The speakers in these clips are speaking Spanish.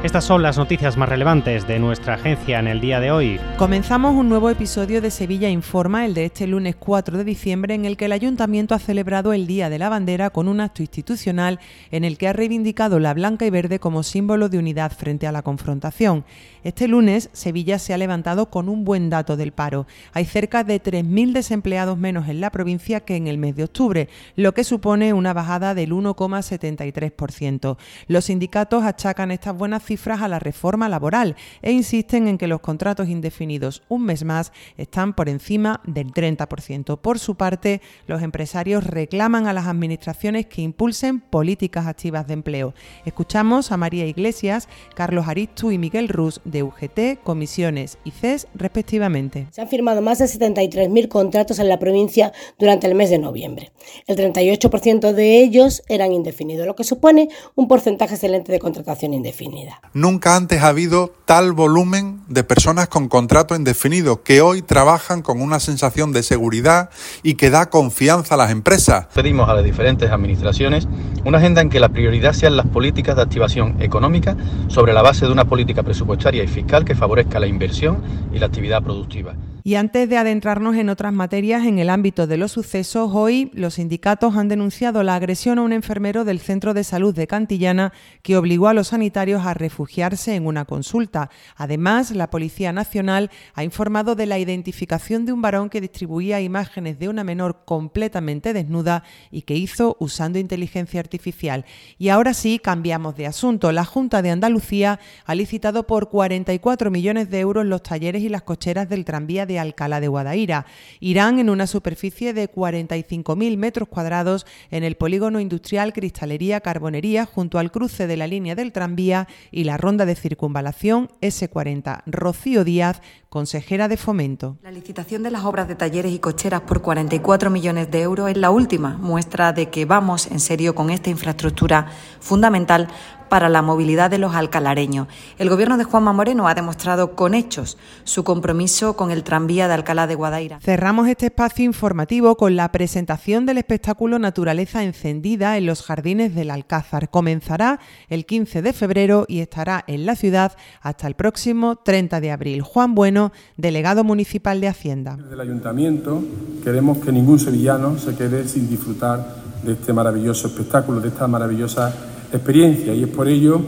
Estas son las noticias más relevantes de nuestra agencia en el día de hoy. Comenzamos un nuevo episodio de Sevilla Informa, el de este lunes 4 de diciembre, en el que el Ayuntamiento ha celebrado el Día de la Bandera con un acto institucional en el que ha reivindicado la blanca y verde como símbolo de unidad frente a la confrontación. Este lunes, Sevilla se ha levantado con un buen dato del paro. Hay cerca de 3.000 desempleados menos en la provincia que en el mes de octubre, lo que supone una bajada del 1,73%. Los sindicatos achacan estas buenas cifras a la reforma laboral e insisten en que los contratos indefinidos un mes más están por encima del 30%. Por su parte, los empresarios reclaman a las administraciones que impulsen políticas activas de empleo. Escuchamos a María Iglesias, Carlos Aristu y Miguel Ruz de UGT, comisiones y CES respectivamente. Se han firmado más de 73.000 contratos en la provincia durante el mes de noviembre. El 38% de ellos eran indefinidos, lo que supone un porcentaje excelente de contratación indefinida. Nunca antes ha habido tal volumen de personas con contrato indefinido que hoy trabajan con una sensación de seguridad y que da confianza a las empresas. Pedimos a las diferentes administraciones una agenda en que la prioridad sean las políticas de activación económica sobre la base de una política presupuestaria y fiscal que favorezca la inversión y la actividad productiva. Y antes de adentrarnos en otras materias en el ámbito de los sucesos, hoy los sindicatos han denunciado la agresión a un enfermero del Centro de Salud de Cantillana que obligó a los sanitarios a refugiarse en una consulta. Además, la Policía Nacional ha informado de la identificación de un varón que distribuía imágenes de una menor completamente desnuda y que hizo usando inteligencia artificial. Y ahora sí, cambiamos de asunto. La Junta de Andalucía ha licitado por 44 millones de euros los talleres y las cocheras del tranvía de Alcalá de Guadaira. Irán en una superficie de 45.000 metros cuadrados en el polígono industrial Cristalería Carbonería junto al cruce de la línea del tranvía y la ronda de circunvalación S40. Rocío Díaz, consejera de Fomento. La licitación de las obras de talleres y cocheras por 44 millones de euros es la última muestra de que vamos en serio con esta infraestructura fundamental para la movilidad de los alcalareños. El gobierno de Juanma Moreno ha demostrado con hechos su compromiso con el tranvía de Alcalá de Guadaira. Cerramos este espacio informativo con la presentación del espectáculo Naturaleza Encendida en los jardines del Alcázar. Comenzará el 15 de febrero y estará en la ciudad hasta el próximo 30 de abril. Juan Bueno, delegado municipal de Hacienda. Desde el ayuntamiento queremos que ningún sevillano se quede sin disfrutar de este maravilloso espectáculo, de esta maravillosa experiencia y es por ello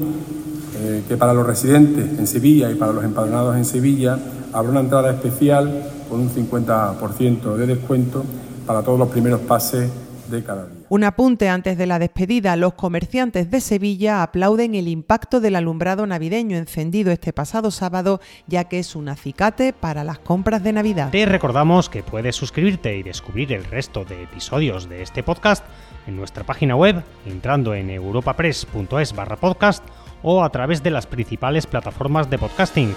eh, que para los residentes en Sevilla y para los empadronados en Sevilla habrá una entrada especial con un 50% de descuento para todos los primeros pases de cada día. Un apunte antes de la despedida. Los comerciantes de Sevilla aplauden el impacto del alumbrado navideño encendido este pasado sábado, ya que es un acicate para las compras de Navidad. Te recordamos que puedes suscribirte y descubrir el resto de episodios de este podcast en nuestra página web, entrando en europapress.es barra podcast o a través de las principales plataformas de podcasting